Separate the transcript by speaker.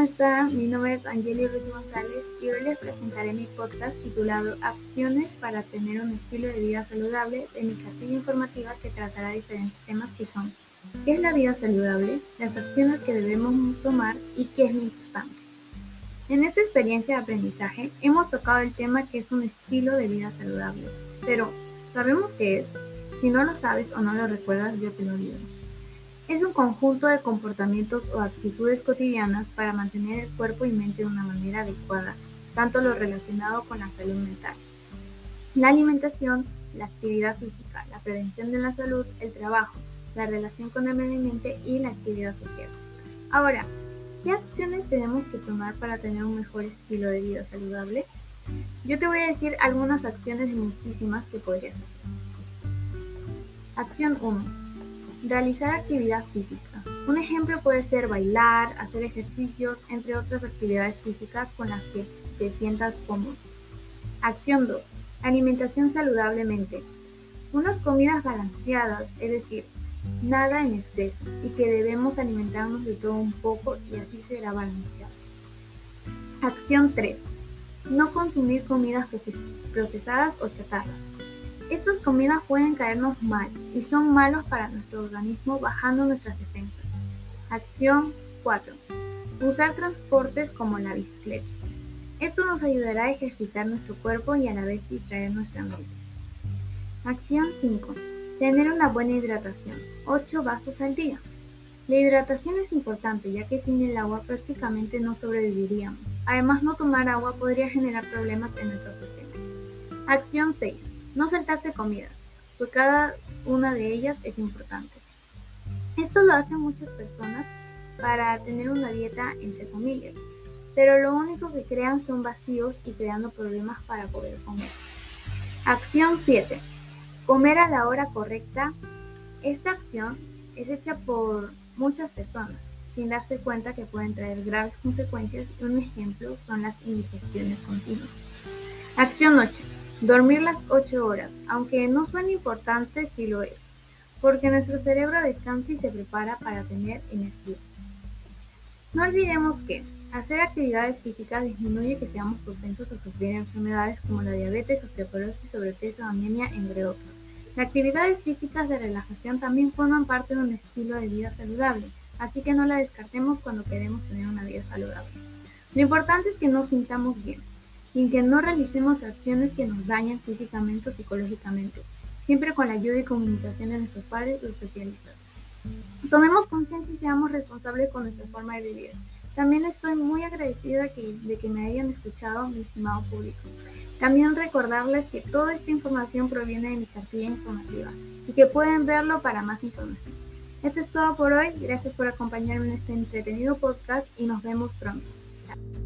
Speaker 1: están? Mi nombre es Angeli Ruiz González y hoy les presentaré mi podcast titulado Acciones para tener un estilo de vida saludable de mi cartilla informativa que tratará diferentes temas que son ¿Qué es la vida saludable? Las acciones que debemos tomar y qué es lo importante. En esta experiencia de aprendizaje hemos tocado el tema que es un estilo de vida saludable, pero ¿sabemos qué es? Si no lo sabes o no lo recuerdas, yo te lo digo. Es un conjunto de comportamientos o actitudes cotidianas para mantener el cuerpo y mente de una manera adecuada, tanto lo relacionado con la salud mental. La alimentación, la actividad física, la prevención de la salud, el trabajo, la relación con el medio ambiente y la actividad social. Ahora, ¿qué acciones tenemos que tomar para tener un mejor estilo de vida saludable? Yo te voy a decir algunas acciones muchísimas que podrías hacer. Acción 1 Realizar actividad física. Un ejemplo puede ser bailar, hacer ejercicios, entre otras actividades físicas con las que te sientas cómodo. Acción 2. Alimentación saludablemente. Unas comidas balanceadas, es decir, nada en exceso y que debemos alimentarnos de todo un poco y así será balanceado. Acción 3. No consumir comidas procesadas o chatarras. Estas comidas pueden caernos mal y son malos para nuestro organismo bajando nuestras defensas. Acción 4. Usar transportes como la bicicleta. Esto nos ayudará a ejercitar nuestro cuerpo y a la vez distraer nuestra mente. Acción 5. Tener una buena hidratación. 8 vasos al día. La hidratación es importante ya que sin el agua prácticamente no sobreviviríamos. Además, no tomar agua podría generar problemas en nuestro sistema. Acción 6 no saltarse comida, pues cada una de ellas es importante. Esto lo hacen muchas personas para tener una dieta entre comillas, pero lo único que crean son vacíos y creando problemas para poder comer. Acción 7. Comer a la hora correcta. Esta acción es hecha por muchas personas, sin darse cuenta que pueden traer graves consecuencias y un ejemplo son las indigestiones continuas. Acción 8 Dormir las 8 horas, aunque no suene importante, sí lo es, porque nuestro cerebro descansa y se prepara para tener energía. No olvidemos que hacer actividades físicas disminuye que seamos propensos a sufrir enfermedades como la diabetes, osteoporosis, sobrepeso, anemia, entre otros. Las actividades físicas de relajación también forman parte de un estilo de vida saludable, así que no la descartemos cuando queremos tener una vida saludable. Lo importante es que nos sintamos bien, sin que no realicemos acciones que nos dañan físicamente o psicológicamente, siempre con la ayuda y comunicación de nuestros padres o especialistas. Tomemos conciencia y seamos responsables con nuestra forma de vivir. También estoy muy agradecida de que me hayan escuchado, mi estimado público. También recordarles que toda esta información proviene de mi cartilla informativa y que pueden verlo para más información. Esto es todo por hoy. Gracias por acompañarme en este entretenido podcast y nos vemos pronto. Chao.